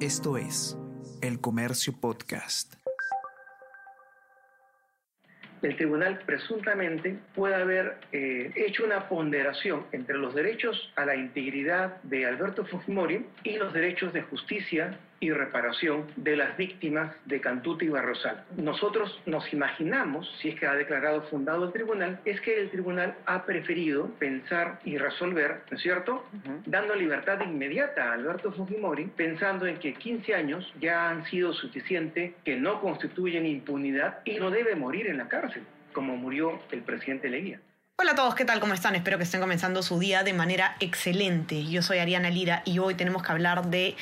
Esto es El Comercio Podcast. El tribunal presuntamente puede haber eh, hecho una ponderación entre los derechos a la integridad de Alberto Fujimori y los derechos de justicia y reparación de las víctimas de Cantuta y Barrosal. Nosotros nos imaginamos, si es que ha declarado fundado el tribunal, es que el tribunal ha preferido pensar y resolver, ¿no es cierto?, dando libertad inmediata a Alberto Fujimori, pensando en que 15 años ya han sido suficiente, que no constituyen impunidad y no debe morir en la cárcel, como murió el presidente Leguía. Hola a todos, ¿qué tal? ¿Cómo están? Espero que estén comenzando su día de manera excelente. Yo soy Ariana Lira y hoy tenemos que hablar de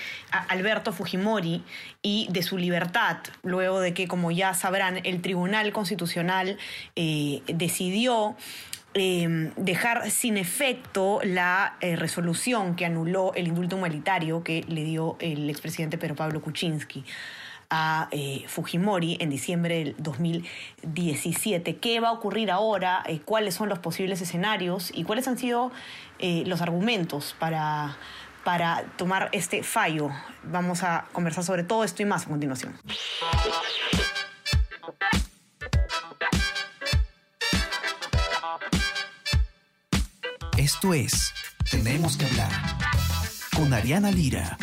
Alberto Fujimori y de su libertad, luego de que, como ya sabrán, el Tribunal Constitucional eh, decidió em, dejar sin efecto la eh, resolución que anuló el indulto humanitario que le dio el expresidente Pedro Pablo Kuczynski eh, Fujimori en diciembre del 2017. ¿Qué va a ocurrir ahora? Eh, ¿Cuáles son los posibles escenarios? ¿Y cuáles han sido eh, los argumentos para, para tomar este fallo? Vamos a conversar sobre todo esto y más a continuación. Esto es Tenemos que hablar con Ariana Lira.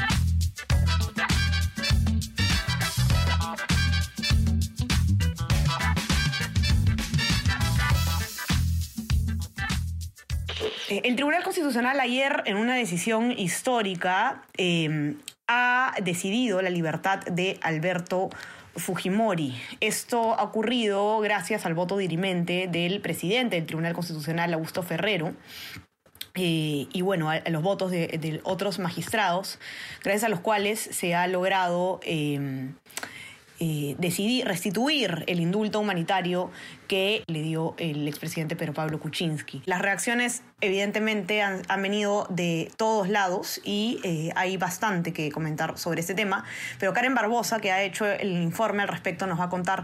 El Tribunal Constitucional ayer, en una decisión histórica, em, ha decidido la libertad de Alberto Fujimori. Esto ha ocurrido gracias al voto dirimente del presidente del Tribunal Constitucional, Augusto Ferrero, eh, y bueno, a, los votos de, otros magistrados, gracias a los cuales se ha logrado em, eh, decidir restituir el indulto humanitario que le dio el expresidente Pedro Pablo Kuczynski. Las reacciones evidentemente han, venido de todos lados y eh, hay bastante que comentar sobre este tema, pero Karen Barbosa, que ha hecho el informe al respecto, nos va a contar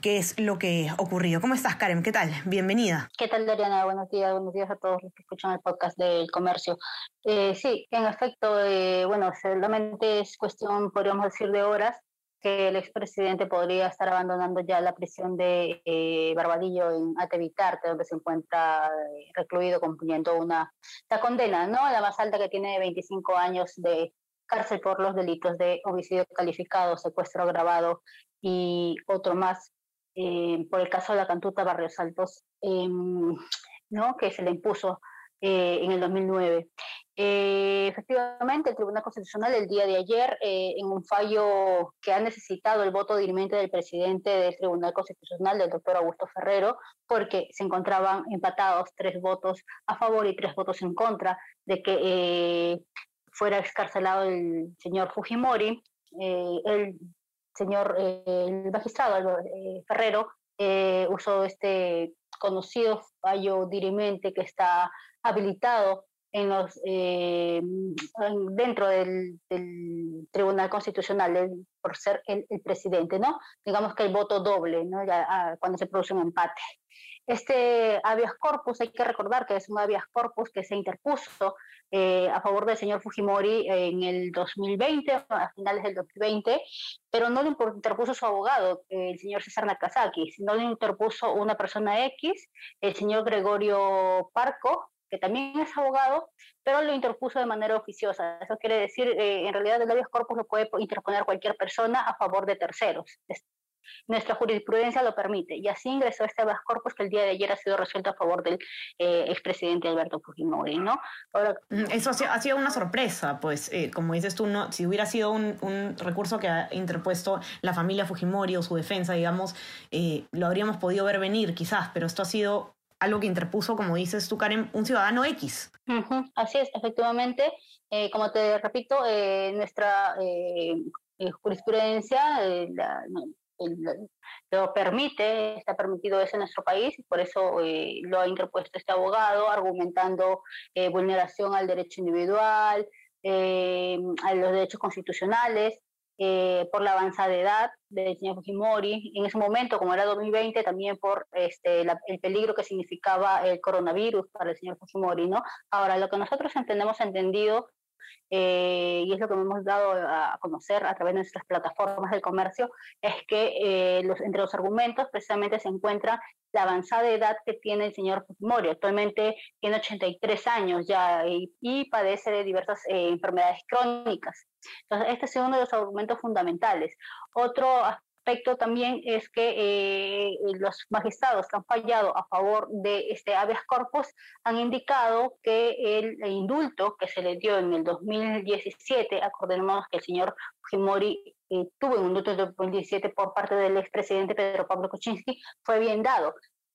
qué es lo que ha ocurrido. ¿Cómo estás, Karen? ¿Qué tal? Bienvenida. ¿Qué tal, Dariana? Buenos días, buenos días a todos los que escuchan el podcast del comercio. Eh, sí, en efecto, bueno, solamente es cuestión, podríamos decir, de horas que el expresidente podría estar abandonando ya la prisión de eh, Barbadillo en Atevitarte, donde se encuentra eh, recluido cumpliendo una la condena, ¿no? La más alta que tiene 25 años de cárcel por los delitos de homicidio calificado, secuestro agravado y otro más eh, por el caso de la Cantuta Barrios Altos, em, ¿no? Que se le impuso en el 2009. Eh, efectivamente, el Tribunal Constitucional el día de ayer, eh, en un fallo que ha necesitado el voto dirimente del presidente del Tribunal Constitucional, del doctor Augusto Ferrero, porque se encontraban empatados tres votos a favor y tres votos en contra de que eh, fuera excarcelado el señor Fujimori, el señor el magistrado Ferrero usó este conocido fallo dirimente que está habilitado en los, eh, dentro del, Tribunal Constitucional por ser el, presidente, ¿no? Digamos que el voto doble, ¿no? Ah, cuando se produce un empate. Este habeas corpus, hay que recordar que es un habeas corpus que se interpuso eh, a favor del señor Fujimori en el 2020, a finales del 2020, pero no lo interpuso su abogado, el señor César Nakazaki, sino lo interpuso una persona X, el señor Gregorio Parco, que también es abogado, pero lo interpuso de manera oficiosa. Eso quiere decir, eh, en realidad el habeas corpus lo puede interponer cualquier persona a favor de terceros. Nuestra jurisprudencia lo permite y así ingresó este habeas corpus que el día de ayer ha sido resuelto a favor del eh, expresidente Alberto Fujimori, ¿no? Mm, Eso ha sido una sorpresa, pues, eh, como dices tú, no, si hubiera sido un, un, recurso que ha interpuesto la familia Fujimori o su defensa, digamos, lo habríamos podido ver venir quizás, pero esto ha sido algo que interpuso, como dices tú, Karen, un ciudadano X. Así es, efectivamente. Eh, como te repito, eh, nuestra eh, jurisprudencia lo permite, está permitido eso en nuestro país y por eso lo ha interpuesto este abogado, argumentando vulneración al derecho individual, a los derechos constitucionales, eh, por la avanzada edad del señor Fujimori, en ese momento, como era 2020, también por este, el peligro que significaba el coronavirus para el señor Fujimori, ¿no? Ahora, lo que nosotros entendemos entendido eh, y es lo que hemos dado a conocer a través de nuestras plataformas de comercio, es que los, entre los argumentos precisamente se encuentra la avanzada edad que tiene el señor Fujimori. Actualmente tiene 83 años ya y, y padece de diversas enfermedades crónicas. Entonces, este es uno de los argumentos fundamentales. Otro aspecto también es que eh, los magistrados que han fallado a favor de este habeas corpus han indicado que el indulto que se le dio en el 2017, acordemos que el señor Fujimori eh, tuvo un indulto en el 2017 por parte del expresidente Pedro Pablo Kuczynski, fue bien dado.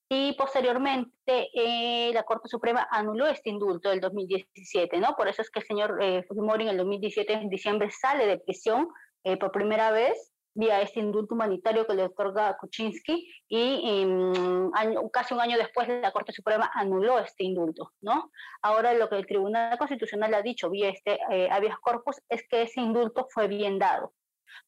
Y posteriormente eh, la Corte Suprema anuló este indulto del 2017, ¿no? Por eso es que el señor Fujimori en el 2017, en diciembre, sale de prisión por primera vez vía este indulto humanitario que le otorga Kuczynski y em, casi un año después la Corte Suprema anuló este indulto, ¿no? Ahora lo que el Tribunal Constitucional ha dicho vía este eh, habeas corpus es que ese indulto fue bien dado,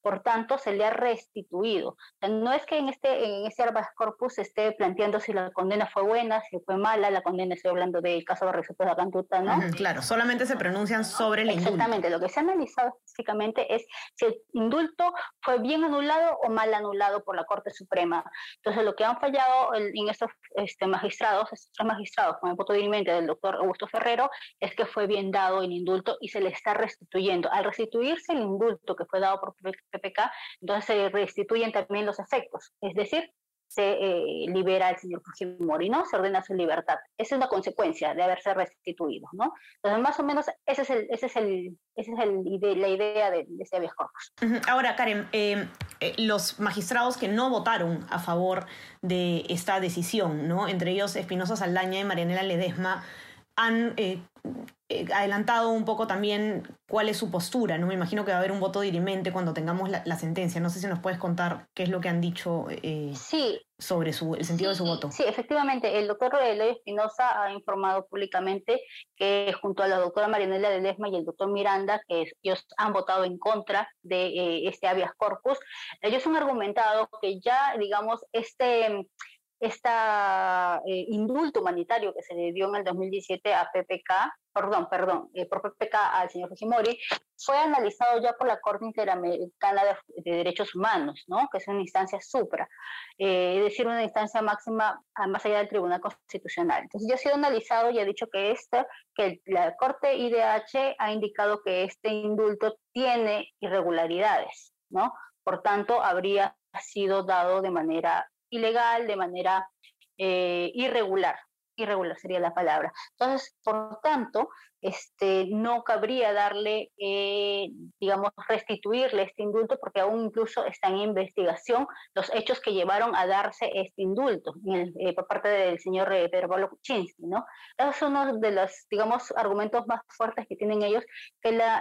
por tanto se le ha restituido. no es que en este, en habeas corpus se esté planteando si la condena fue buena, si fue mala, la condena, estoy hablando del caso de de la Cantuta, ¿no? claro, solamente se pronuncian sobre el indulto. Exactamente, lo que se ha analizado específicamente es si el indulto fue bien anulado o mal anulado por la Corte Suprema. Entonces, lo que han fallado en estos este, magistrados, estos tres magistrados, con el voto dirimente del doctor Augusto Ferrero, es que fue bien dado el indulto y se le está restituyendo. Al restituirse el indulto que fue dado por PPK, entonces se restituyen también los efectos, es decir, se eh, libera al señor Fujimori, ¿no? Se ordena su libertad. Esa es una consecuencia de haberse restituido, ¿no? Entonces, más o menos, ese es el, ese es el, ese es el la idea de, este viejo Ahora, Karen, em, eh, los magistrados que no votaron a favor de esta decisión, ¿no? Entre ellos Espinosa Saldaña y Marianela Ledesma, han eh, eh, adelantado un poco también cuál es su postura, ¿no? Me imagino que va a haber un voto dirimente cuando tengamos la, sentencia. No sé si nos puedes contar qué es lo que han dicho eh, sobre su, el sentido de su voto. Sí, efectivamente. El doctor Eloy Espinosa ha informado públicamente que junto a la doctora Marianela de Lesma y el doctor Miranda, que ellos han votado en contra de eh, este habeas corpus, ellos han argumentado que ya, digamos, este este indulto humanitario que se le dio en el 2017 a PPK, perdón, perdón, eh, por PPK al señor Fujimori, fue analizado ya por la Corte Interamericana de, Derechos Humanos, ¿no? que es una instancia supra, eh, es decir, una instancia máxima más allá del Tribunal Constitucional. Entonces ya ha sido analizado y ha dicho que, este, que la Corte IDH ha indicado que este indulto tiene irregularidades, ¿no? Por tanto, habría sido dado de manera ilegal, de manera eh, irregular. Irregular sería la palabra. Entonces, por tanto, este, no cabría darle, eh, digamos, restituirle este indulto porque aún incluso está en investigación los hechos que llevaron a darse este indulto eh, por parte del señor Pedro Pablo Kuczynski, ¿no? Son uno de los, digamos, argumentos más fuertes que tienen ellos,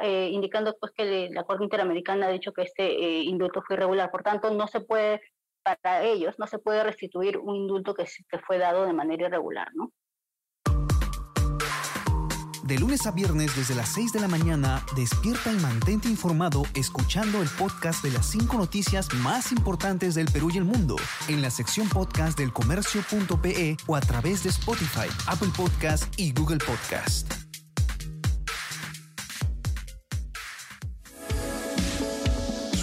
indicando pues que la Corte Interamericana ha dicho que este indulto fue irregular. Por tanto, no se puede para ellos no se puede restituir un indulto que, fue dado de manera irregular, ¿no? De lunes a viernes desde las 6 de la mañana, despierta y mantente informado escuchando el podcast de las 5 noticias más importantes del Perú y el mundo en la sección podcast del comercio.pe o a través de Spotify, Apple Podcast y Google Podcast.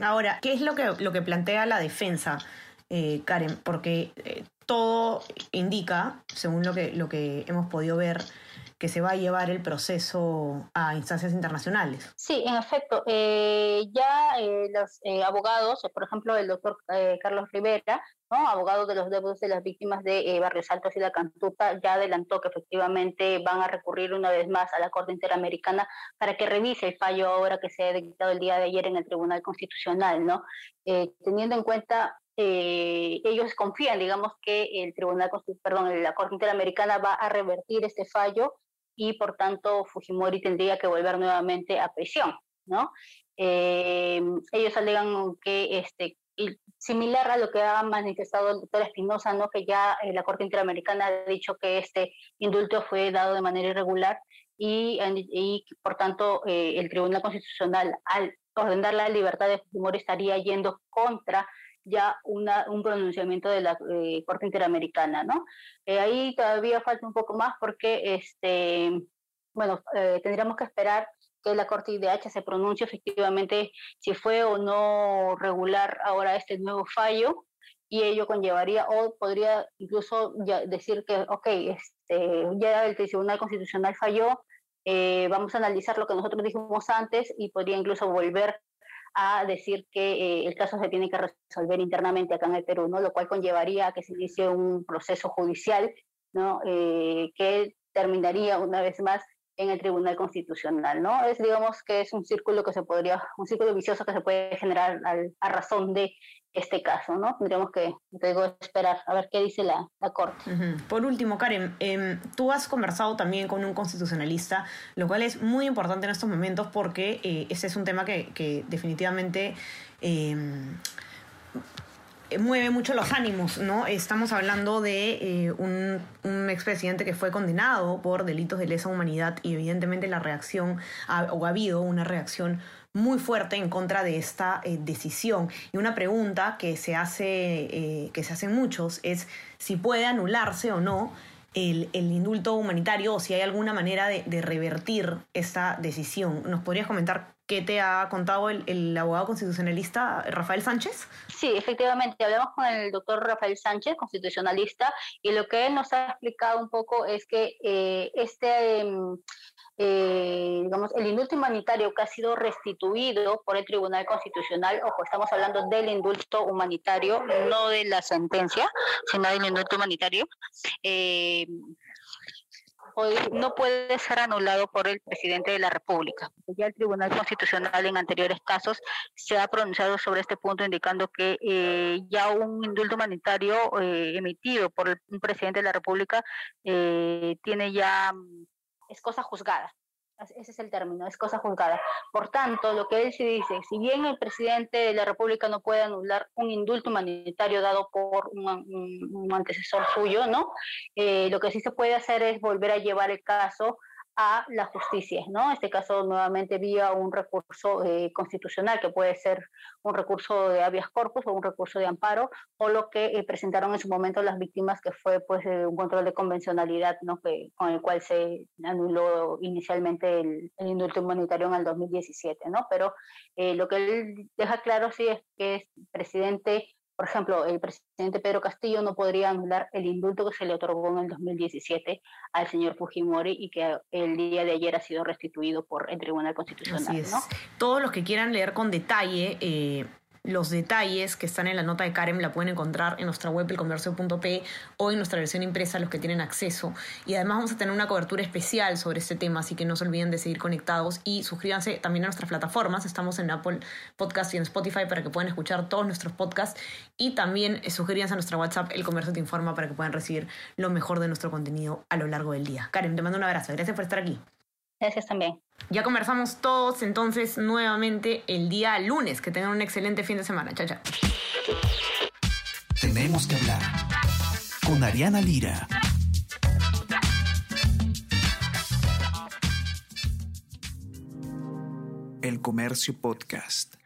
Ahora, ¿qué es lo que, lo que plantea la defensa, eh, Karen? Porque eh, todo indica, según lo que, lo que hemos podido ver, que se va a llevar el proceso a instancias internacionales. Sí, en efecto. Eh, ya los abogados, por ejemplo, el doctor Carlos Rivera, ¿no? abogado de los deudos de las víctimas de eh, Barrios Altos y la Cantuta, ya adelantó que efectivamente van a recurrir una vez más a la Corte Interamericana para que revise el fallo ahora que se ha dictado el día de ayer en el Tribunal Constitucional, ¿no? Eh, teniendo en cuenta eh, ellos confían, digamos, que el Tribunal, perdón, la Corte Interamericana va a revertir este fallo y por tanto Fujimori tendría que volver nuevamente a prisión, ¿no? Eh, ellos alegan que este, similar a lo que ha manifestado el doctor Espinosa, ¿no? que ya eh, la Corte Interamericana ha dicho que este indulto fue dado de manera irregular y, y por tanto eh, el Tribunal Constitucional al ordenar la libertad de Fujimori estaría yendo contra ya una, un pronunciamiento de la eh, Corte Interamericana, ¿no? ahí todavía falta un poco más porque, este, bueno, tendríamos que esperar que la Corte IDH se pronuncie efectivamente si fue o no regular ahora este nuevo fallo y ello conllevaría o podría incluso ya decir que, ok, este, ya el Tribunal Constitucional falló, eh, vamos a analizar lo que nosotros dijimos antes y podría incluso volver a decir que eh, el caso se tiene que resolver internamente acá en el Perú, ¿no? lo cual conllevaría a que se inicie un proceso judicial ¿no? Eh, que terminaría una vez más en el Tribunal Constitucional, ¿no? Es, digamos, que es un círculo que se podría, un círculo vicioso que se puede generar a razón de este caso, ¿no? Tendríamos que, te digo, esperar a ver qué dice la, la Corte. Por último, Karen, eh, tú has conversado también con un constitucionalista, lo cual es muy importante en estos momentos porque eh, ese es un tema que, definitivamente... Eh, mueve mucho los ánimos, ¿no? Estamos hablando de eh, un, expresidente que fue condenado por delitos de lesa humanidad y evidentemente la reacción, o ha habido una reacción muy fuerte en contra de esta eh, decisión. Y una pregunta que se hace, eh, que se hacen muchos es si puede anularse o no el, el, indulto humanitario o si hay alguna manera de, de revertir esta decisión. ¿Nos podrías comentar ¿Qué te ha contado el, abogado constitucionalista Rafael Sánchez? Sí, efectivamente, hablamos con el doctor Rafael Sánchez, constitucionalista, y lo que él nos ha explicado un poco es que eh, este, em, eh, digamos, el indulto humanitario que ha sido restituido por el Tribunal Constitucional, ojo, estamos hablando del indulto humanitario, no de la sentencia, sino del indulto humanitario, eh, no puede ser anulado por el presidente de la República. Ya el Tribunal Constitucional en anteriores casos se ha pronunciado sobre este punto indicando que eh, ya un indulto humanitario eh, emitido por el, un presidente de la República eh, tiene ya mm, es cosa juzgada ese es el término, es cosa juzgada. Por tanto, lo que él sí dice, si bien el presidente de la República no puede anular un indulto humanitario dado por un, antecesor suyo, ¿no? Eh, lo que sí se puede hacer es volver a llevar el caso a la justicia, ¿no? En este caso, nuevamente vía un recurso eh, constitucional, que puede ser un recurso de habeas corpus o un recurso de amparo, o lo que eh, presentaron en su momento las víctimas, que fue pues un control de convencionalidad, ¿no? Que, con el cual se anuló inicialmente el, indulto humanitario en el 2017, ¿no? Pero eh, lo que él deja claro sí es que es presidente por ejemplo, el presidente Pedro Castillo no podría anular el indulto que se le otorgó en el 2017 al señor Fujimori y que el día de ayer ha sido restituido por el Tribunal Constitucional. Así es. Todos los que quieran leer con detalle eh, los detalles que están en la nota de Karen la pueden encontrar en nuestra web elcomercio.p o en nuestra versión impresa los que tienen acceso. Y además vamos a tener una cobertura especial sobre este tema, así que no se olviden de seguir conectados y suscríbanse también a nuestras plataformas. Estamos en Apple Podcast y en Spotify para que puedan escuchar todos nuestros podcasts y también eh, suscríbanse a nuestra WhatsApp El Comercio Te Informa para que puedan recibir lo mejor de nuestro contenido a lo largo del día. Karen, te mando un abrazo. Gracias por estar aquí. Gracias también. Ya conversamos todos entonces nuevamente el día lunes. Que tengan un excelente fin de semana. Chao, chao. Tenemos que hablar con Ariana Lira. El Comercio Podcast.